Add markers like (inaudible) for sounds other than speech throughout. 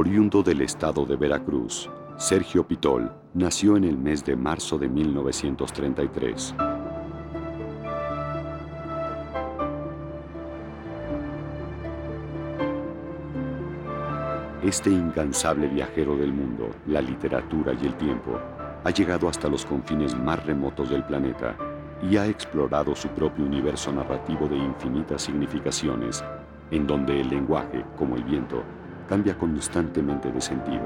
Oriundo del estado de Veracruz, Sergio Pitol nació en el mes de marzo de 1933. Este incansable viajero del mundo, la literatura y el tiempo, ha llegado hasta los confines más remotos del planeta y ha explorado su propio universo narrativo de infinitas significaciones, en donde el lenguaje, como el viento, cambia constantemente de sentido.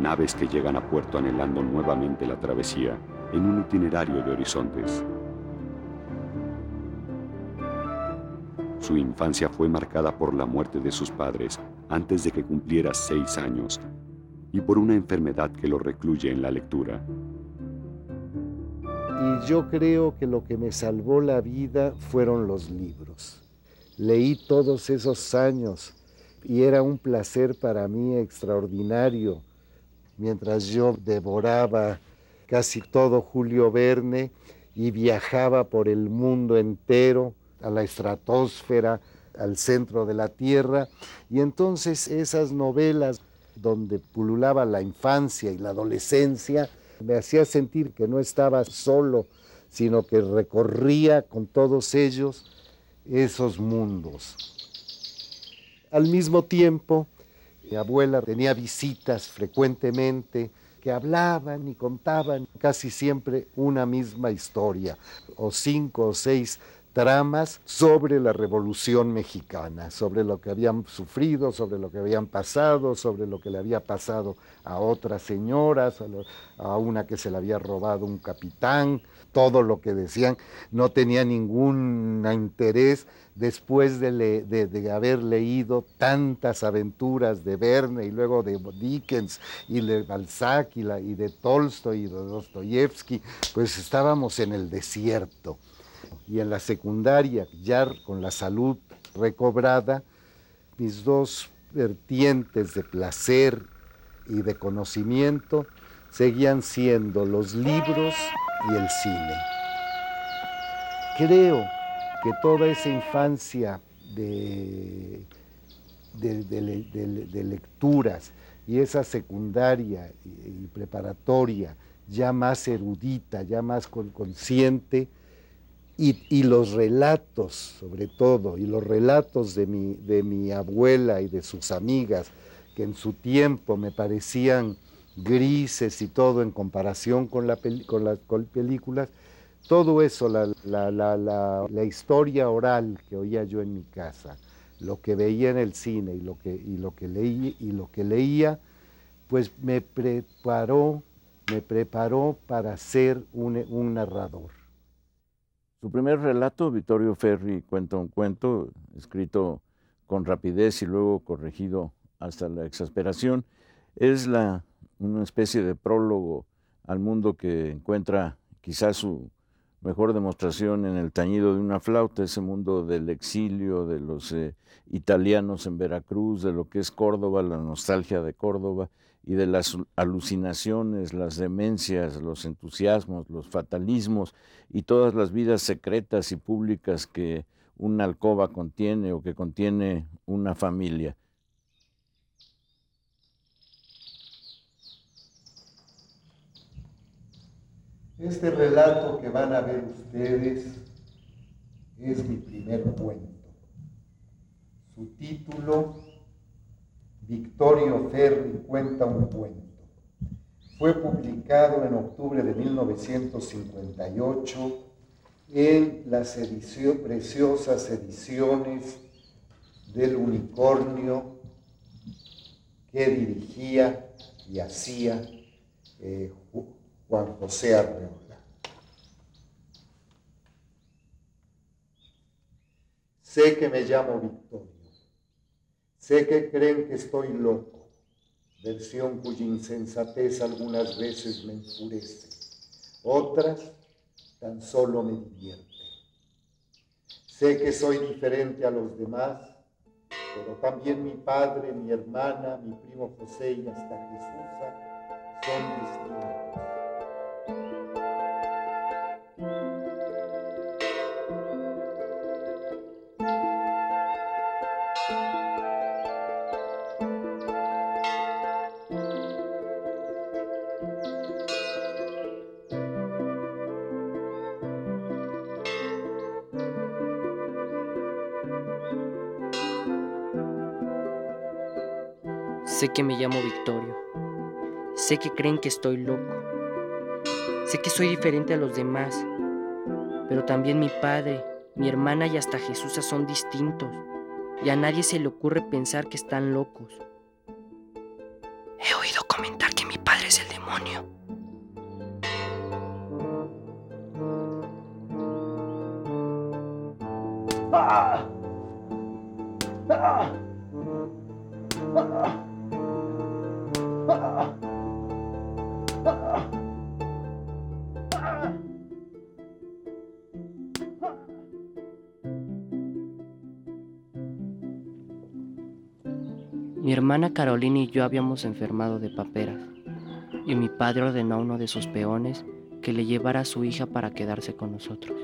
Naves que llegan a puerto anhelando nuevamente la travesía en un itinerario de horizontes. Su infancia fue marcada por la muerte de sus padres antes de que cumpliera seis años y por una enfermedad que lo recluye en la lectura. Y yo creo que lo que me salvó la vida fueron los libros leí todos esos años y era un placer para mí extraordinario. Mientras yo devoraba casi todo Julio Verne y viajaba por el mundo entero, a la estratosfera, al centro de la Tierra, y entonces esas novelas donde pululaba la infancia y la adolescencia, me hacía sentir que no estaba solo, sino que recorría con todos ellos esos mundos. Al mismo tiempo, mi abuela tenía visitas frecuentemente que hablaban y contaban casi siempre una misma historia, o cinco o seis tramas sobre la Revolución Mexicana, sobre lo que habían sufrido, sobre lo que habían pasado, sobre lo que le había pasado a otras señoras, a, una que se le había robado un capitán, todo lo que decían, no tenía ningún interés después de, haber leído tantas aventuras de Verne y luego de Dickens y de Balzac y, y de Tolstoy y de Dostoyevsky, pues estábamos en el desierto y en la secundaria, ya con la salud recobrada, mis dos vertientes de placer y de conocimiento seguían siendo los libros y el cine. Creo que toda esa infancia de, de, lecturas y esa secundaria y, preparatoria ya más erudita, ya más consciente, y, los relatos, sobre todo, y los relatos de mi, de mi abuela y de sus amigas, que en su tiempo me parecían grises y todo en comparación con, la con las películas, todo eso, la, la, la, la, historia oral que oía yo en mi casa, lo que veía en el cine y lo que, y lo que, leí, y lo que leía, pues me preparó, me preparó para ser un, un narrador. Su primer relato, Vittorio Ferri cuenta un cuento, escrito con rapidez y luego corregido hasta la exasperación, es la, una especie de prólogo al mundo que encuentra quizás su mejor demostración en el tañido de una flauta, ese mundo del exilio, de los eh, italianos en Veracruz, de lo que es Córdoba, la nostalgia de Córdoba y de las alucinaciones, las demencias, los entusiasmos, los fatalismos y todas las vidas secretas y públicas que una alcoba contiene o que contiene una familia. Este relato que van a ver ustedes es mi primer cuento. Su título Victorio Ferri cuenta un cuento. Fue publicado en octubre de 1958 en las preciosas ediciones del unicornio que dirigía y hacía eh, Juan José Arreola. Sé que me llamo Victorio Sé que creen que estoy loco, versión cuya insensatez algunas veces me enfurece, otras tan solo me divierte. Sé que soy diferente a los demás, pero también mi padre, mi hermana, mi primo José y hasta Jesús son distintos. Sé que me llamo Victorio. Sé que creen que estoy loco. Sé que soy diferente a los demás. Pero también mi padre, mi hermana y hasta Jesús son distintos. Y a nadie se le ocurre pensar que están locos. He oído comentar que mi padre es el demonio. Hermana Carolina y yo habíamos enfermado de paperas, y mi padre ordenó a uno de sus peones que le llevara a su hija para quedarse con nosotros.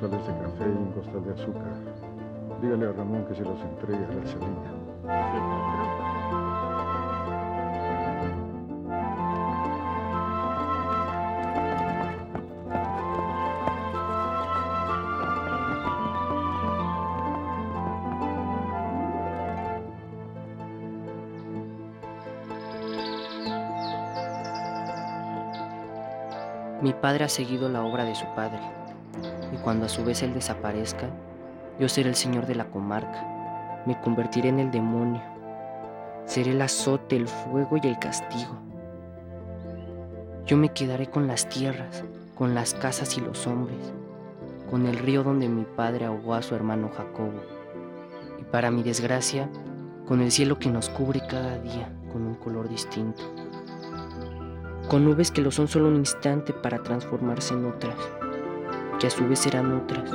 Costales de café y un costal de azúcar. Dígale a Ramón que se los entregue a la Celina. Mi padre ha seguido la obra de su padre, y cuando a su vez él desaparezca, yo seré el señor de la comarca, me convertiré en el demonio, seré el azote, el fuego y el castigo. Yo me quedaré con las tierras, con las casas y los hombres, con el río donde mi padre ahogó a su hermano Jacobo, y para mi desgracia, con el cielo que nos cubre cada día con un color distinto con nubes que lo son solo un instante para transformarse en otras, que a su vez serán otras.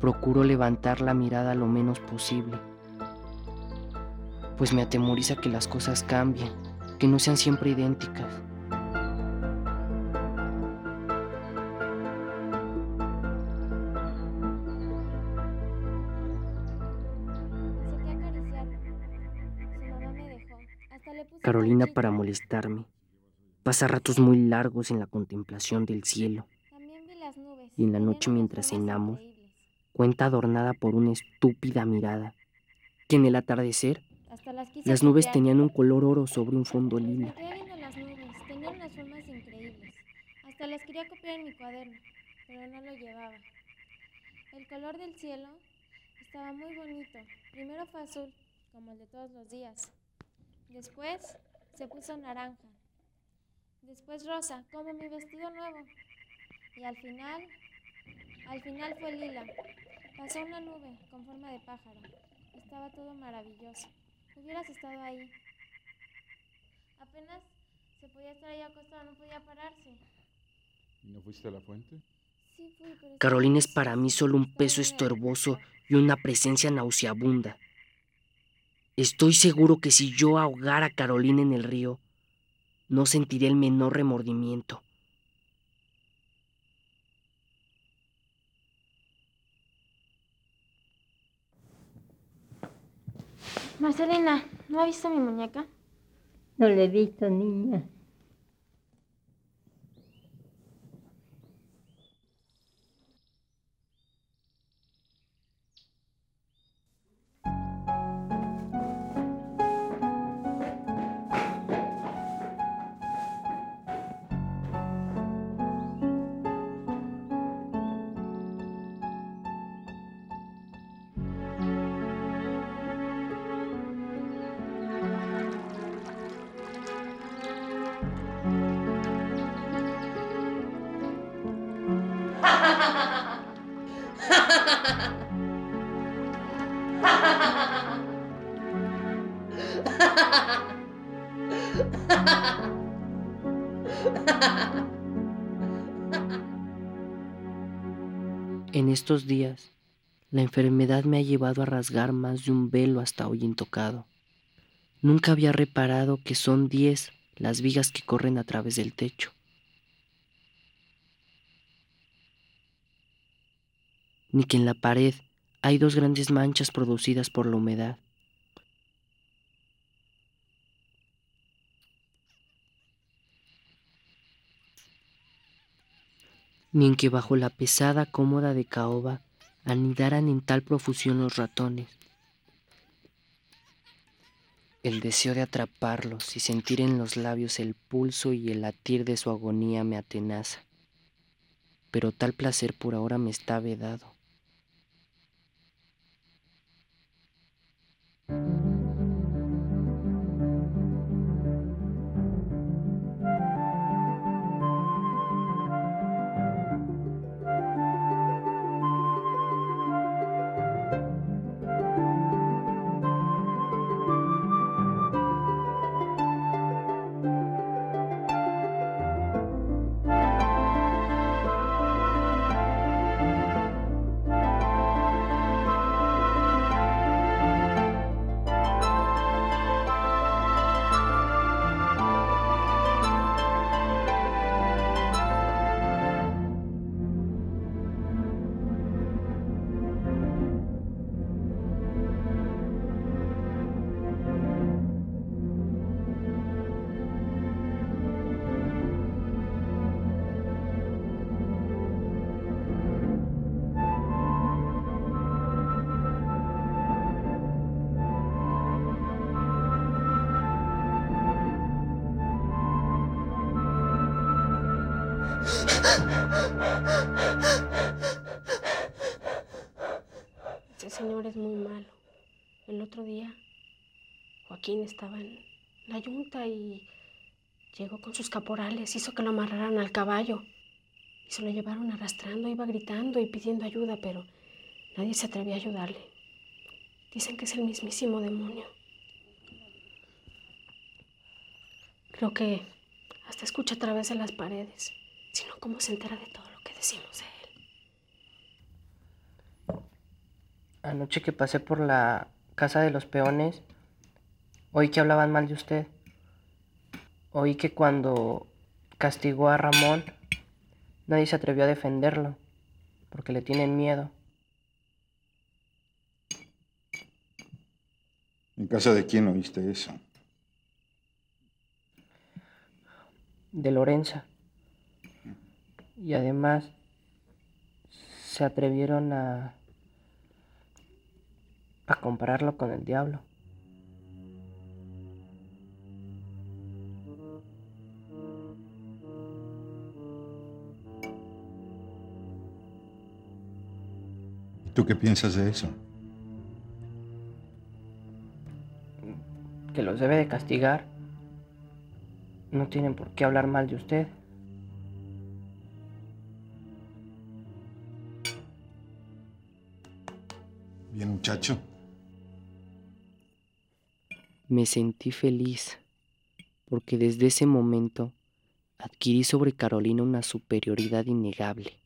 Procuro levantar la mirada lo menos posible, pues me atemoriza que las cosas cambien, que no sean siempre idénticas. Carolina para molestarme. Pasa ratos muy largos en la contemplación del cielo, y en la noche mientras cenamos, cuenta adornada por una estúpida mirada, que en el atardecer las nubes tenían un color oro sobre un fondo lila. Hasta las quería copiar en mi cuaderno, pero no lo llevaba. El color del cielo estaba muy bonito. Primero fue azul, como el de todos los días. Después se puso naranja. Después rosa, como mi vestido nuevo. Y al final, al final fue lila. Pasó una nube con forma de pájaro. Estaba todo maravilloso. Hubieras estado ahí. Apenas se podía estar ahí acostado, no podía pararse. ¿Y no fuiste a la fuente? Sí fui, pero Carolina es para mí solo un peso estorboso y una presencia nauseabunda. Estoy seguro que si yo ahogara a Carolina en el río, no sentiría el menor remordimiento. Marcelina, ¿no ha visto mi muñeca? No le he visto, niña. En estos días, La enfermedad me ha llevado a rasgar más de un velo hasta hoy intocado. Nunca había reparado que son diez las vigas que corren a través del techo. Ni que en la pared hay dos grandes manchas producidas por la humedad. Ni en que bajo la pesada cómoda de caoba anidaran en tal profusión los ratones. El deseo de atraparlos y sentir en los labios el pulso y el latir de su agonía me atenaza. Pero tal placer por ahora me está vedado. Thank you. Ese señor es muy malo. El otro día, Joaquín estaba en la yunta y llegó con sus caporales, hizo que lo amarraran al caballo y se lo llevaron arrastrando, iba gritando y pidiendo ayuda, pero nadie se atrevió a ayudarle. Dicen que es el mismísimo demonio. Creo que hasta escucha a través de las paredes, sino cómo se entera de todo que decimos de él. Anoche que pasé por la casa de los peones, oí que hablaban mal de usted. Oí que cuando castigó a Ramón, nadie se atrevió a defenderlo, porque le tienen miedo. ¿En casa de quién oíste eso? de Lorenza. Y además se atrevieron a, a compararlo con el diablo. ¿Y tú qué piensas de eso? Que los debe de castigar. No tienen por qué hablar mal de usted. Muchacho. Me sentí feliz, porque desde ese momento adquirí sobre Carolina una superioridad innegable.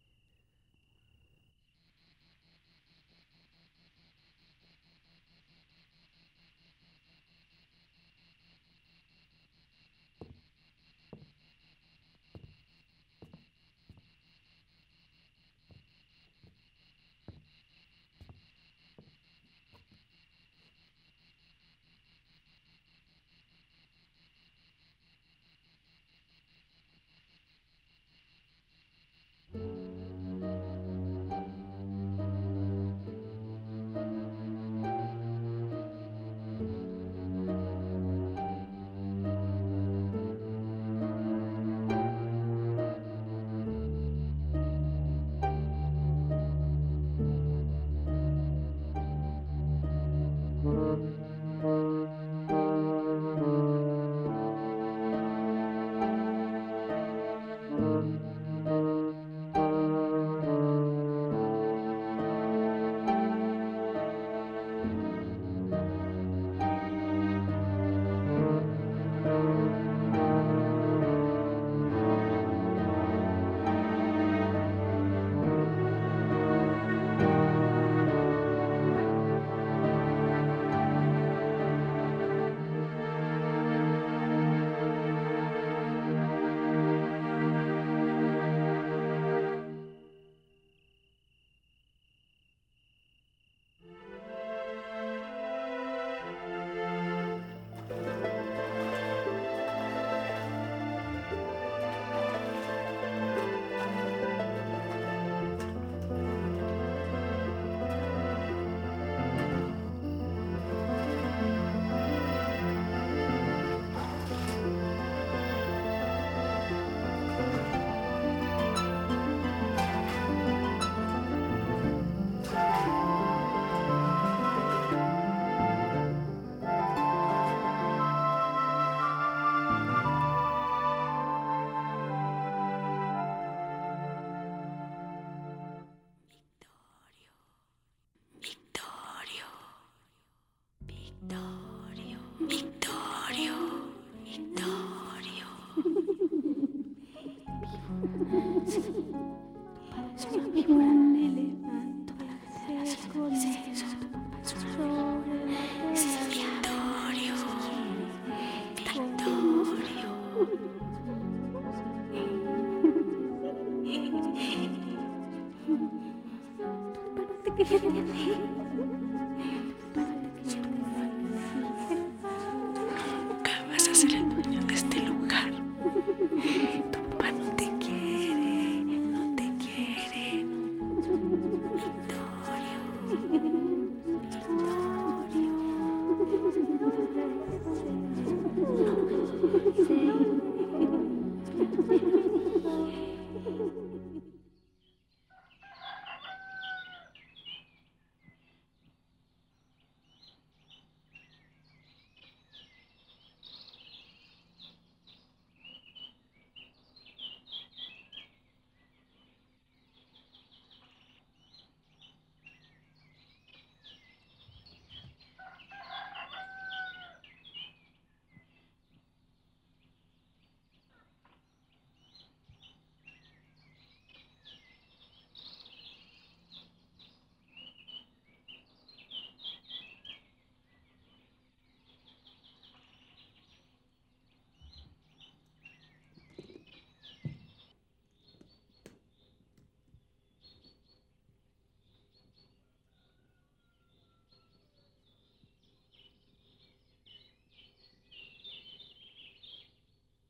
But the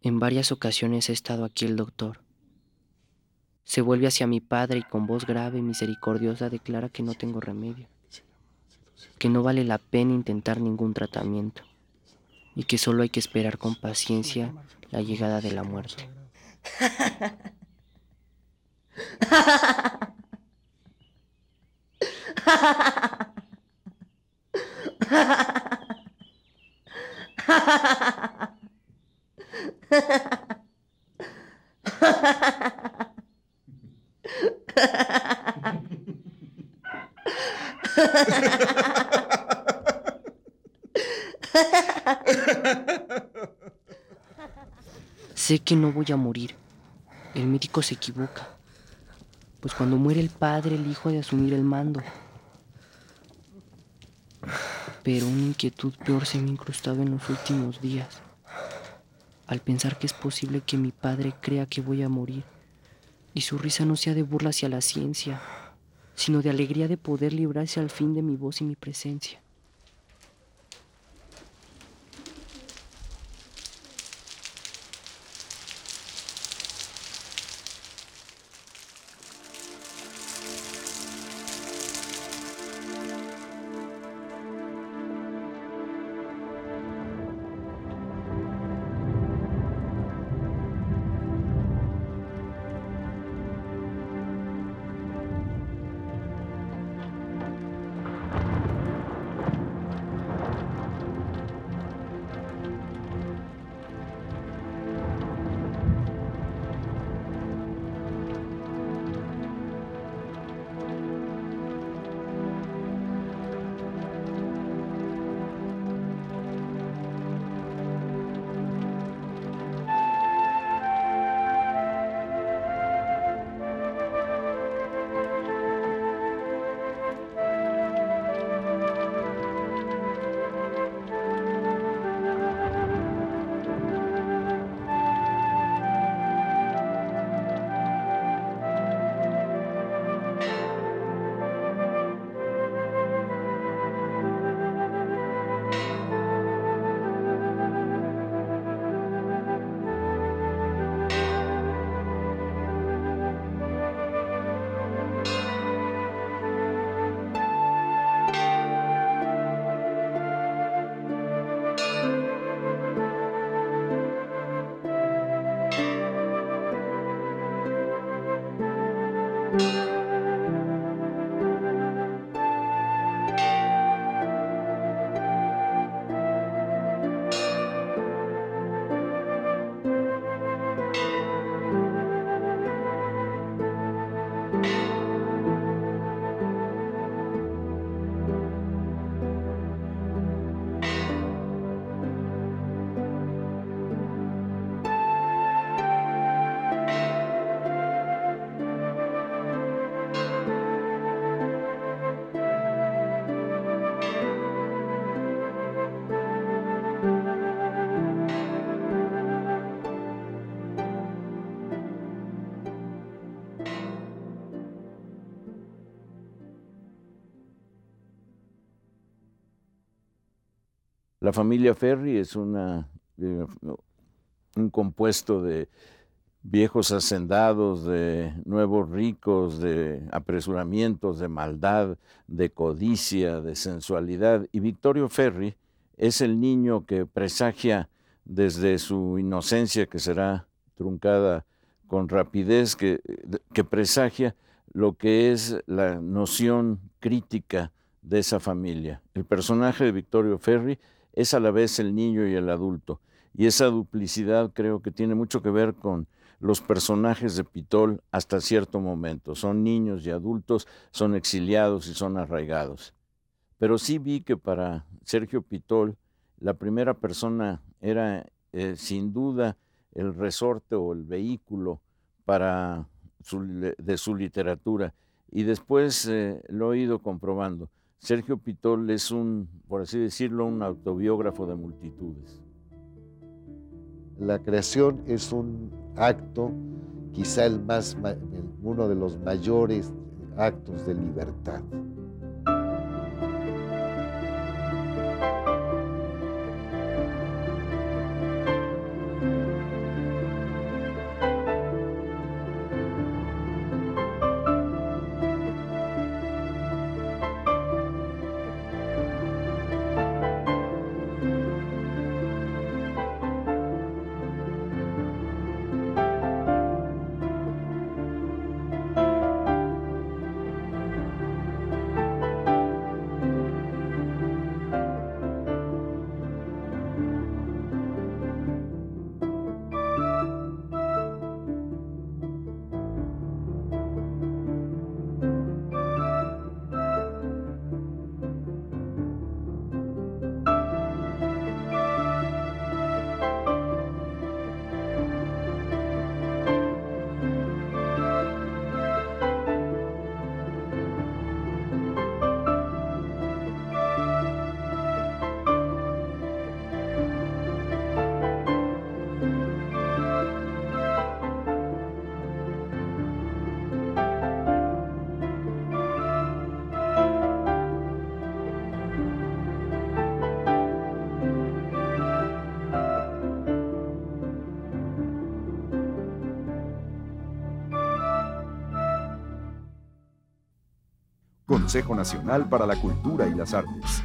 En varias ocasiones ha estado aquí el doctor. Se vuelve hacia mi padre y con voz grave y misericordiosa declara que no tengo remedio, que no vale la pena intentar ningún tratamiento y que solo hay que esperar con paciencia la llegada de la muerte. (laughs) Sé que no voy a morir. El médico se equivoca. Pues cuando muere el padre, el hijo ha de asumir el mando. Pero una inquietud peor se me ha incrustado en los últimos días. Al pensar que es posible que mi padre crea que voy a morir y su risa no sea de burla hacia la ciencia, sino de alegría de poder librarse al fin de mi voz y mi presencia. La familia Ferri es una, eh, un compuesto de viejos hacendados, de nuevos ricos, de apresuramientos, de maldad, de codicia, de sensualidad. Y Victorio Ferri es el niño que presagia desde su inocencia, que será truncada con rapidez, que, que presagia lo que es la noción crítica de esa familia. El personaje de Victorio Ferri es a la vez el niño y el adulto. Y esa duplicidad creo que tiene mucho que ver con los personajes de Pitol hasta cierto momento. Son niños y adultos, son exiliados y son arraigados. Pero sí vi que para Sergio Pitol la primera persona era eh, sin duda el resorte o el vehículo para de su literatura. Y después eh, lo he ido comprobando. Sergio Pitol es un, por así decirlo, un autobiógrafo de multitudes. La creación es un acto, quizá el más, uno de los mayores actos de libertad. Consejo Nacional para la Cultura y las Artes.